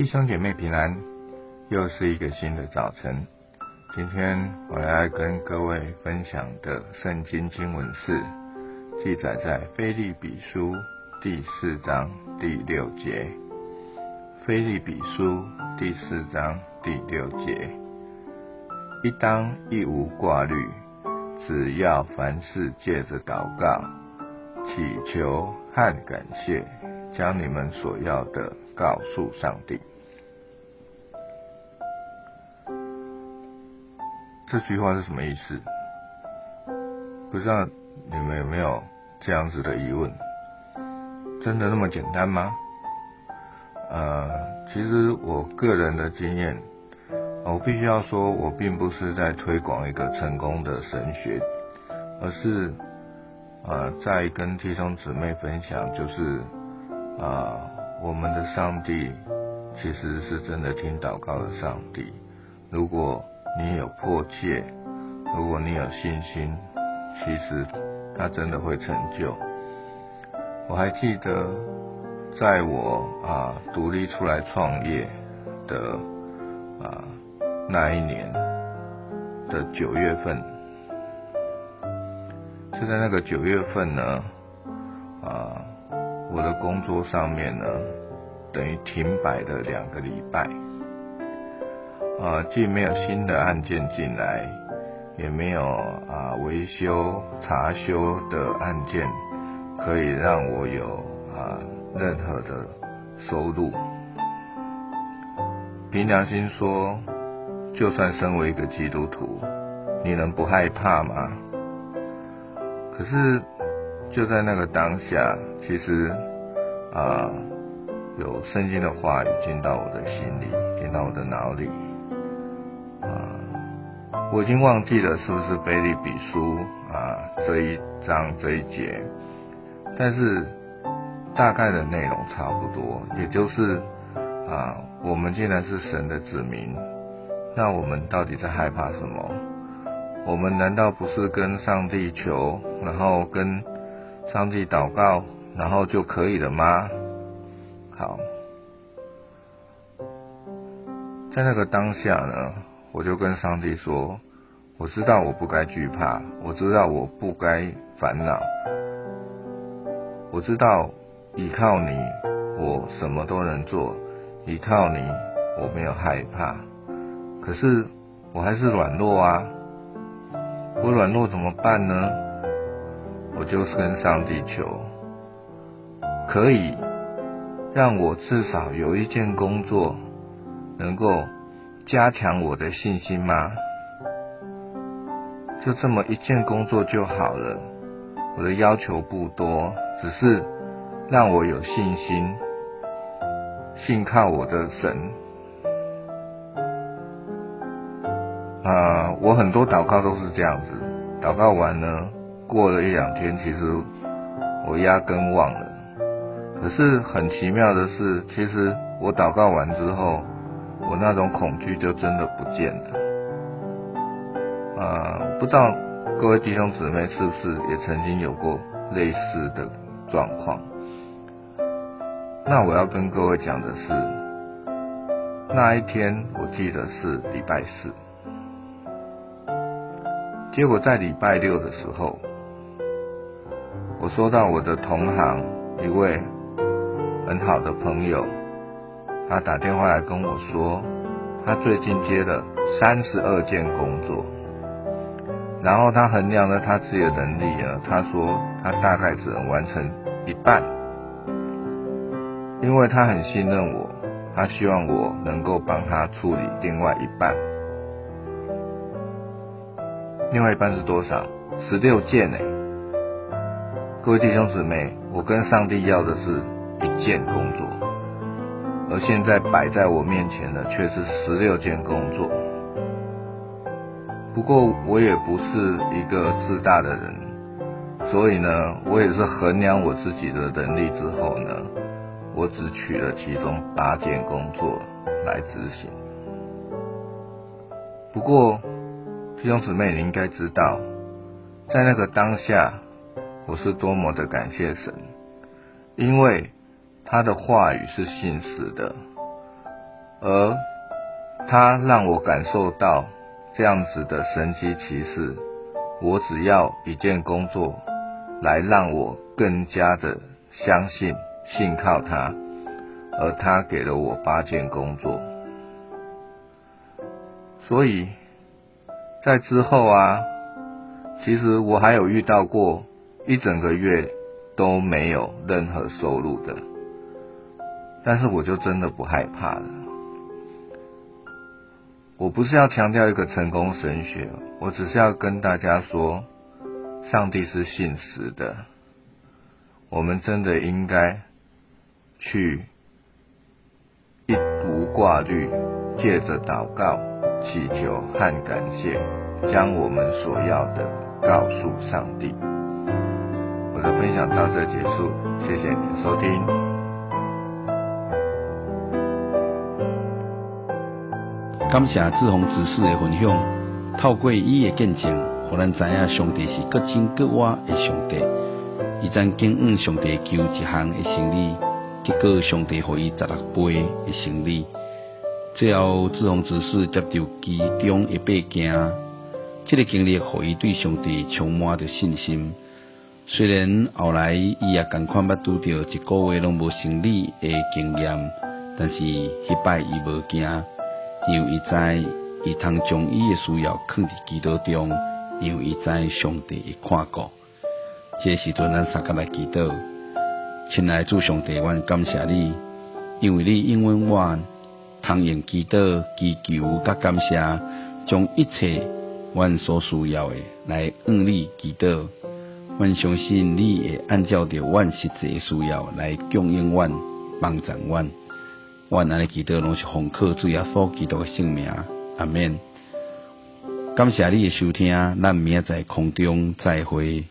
弟兄姐妹平安，又是一个新的早晨。今天我来跟各位分享的圣经经文是记载在菲利比书第四章第六节。菲利比书第四章第六节，一当一无挂虑，只要凡事借着祷告、祈求和感谢，将你们所要的告诉上帝。这句话是什么意思？不知道你们有没有这样子的疑问？真的那么简单吗？呃，其实我个人的经验，我必须要说，我并不是在推广一个成功的神学，而是呃在跟弟兄姊妹分享，就是啊，我们的上帝其实是真的听祷告的上帝。如果你有迫切，如果你有信心，其实他真的会成就。我还记得，在我啊独立出来创业的啊那一年的九月份，就在那个九月份呢，啊我的工作上面呢，等于停摆了两个礼拜。啊，既没有新的案件进来，也没有啊维修查修的案件可以让我有啊任何的收入。凭良心说，就算身为一个基督徒，你能不害怕吗？可是就在那个当下，其实啊有圣经的话语进到我的心里，进到我的脑里。啊我已经忘记了是不是菲利比书啊这一章这一节，但是大概的内容差不多，也就是啊，我们既然是神的子民，那我们到底在害怕什么？我们难道不是跟上帝求，然后跟上帝祷告，然后就可以了吗？好，在那个当下呢？我就跟上帝说：“我知道我不该惧怕，我知道我不该烦恼，我知道依靠你，我什么都能做；依靠你，我没有害怕。可是我还是软弱啊！我软弱怎么办呢？我就跟上帝求，可以让我至少有一件工作能够。”加强我的信心吗？就这么一件工作就好了。我的要求不多，只是让我有信心，信靠我的神。啊，我很多祷告都是这样子，祷告完呢，过了一两天，其实我压根忘了。可是很奇妙的是，其实我祷告完之后。我那种恐惧就真的不见了。啊，不知道各位弟兄姊妹是不是也曾经有过类似的状况？那我要跟各位讲的是，那一天我记得是礼拜四，结果在礼拜六的时候，我收到我的同行一位很好的朋友。他打电话来跟我说，他最近接了三十二件工作，然后他衡量了他自己的能力啊，他说他大概只能完成一半，因为他很信任我，他希望我能够帮他处理另外一半，另外一半是多少？十六件呢？各位弟兄姊妹，我跟上帝要的是一件工作。而现在摆在我面前的却是十六件工作。不过我也不是一个自大的人，所以呢，我也是衡量我自己的能力之后呢，我只取了其中八件工作来执行。不过弟兄姊妹，你应该知道，在那个当下，我是多么的感谢神，因为。他的话语是信实的，而他让我感受到这样子的神奇奇事。我只要一件工作，来让我更加的相信、信靠他，而他给了我八件工作。所以在之后啊，其实我还有遇到过一整个月都没有任何收入的，但是我就真的不害怕了。我不是要强调一个成功神学，我只是要跟大家说，上帝是信实的。我们真的应该去一无挂虑，借着祷告、祈求和感谢，将我们所要的告诉上帝。我的分享到这结束，谢谢您收听。感谢志宏执事的分享，透过伊的见证，互咱知影上帝是各真各活的上帝。伊曾经向上帝求一项的生意，结果上帝予伊十六倍的生意。最后志宏执事接到其中一百件，这个经历予伊对上帝充满着信心。虽然后来伊也共款捌拄着一个月拢无生理的经验，但是迄摆伊无惊。因为伊知伊通将伊诶需要放伫祈祷中，因为伊知上帝会看顾。这时阵咱三个来祈祷，亲爱主上帝，阮感谢你，因为你应允我，通用祈祷、祈求甲感谢，将一切阮所需要诶来向你祈祷。阮相信你会按照着阮实际需要来供应阮、帮助阮。我安的祈祷拢是奉靠主耶稣基督的性命，阿免。感谢你的收听，咱明仔在空中再会。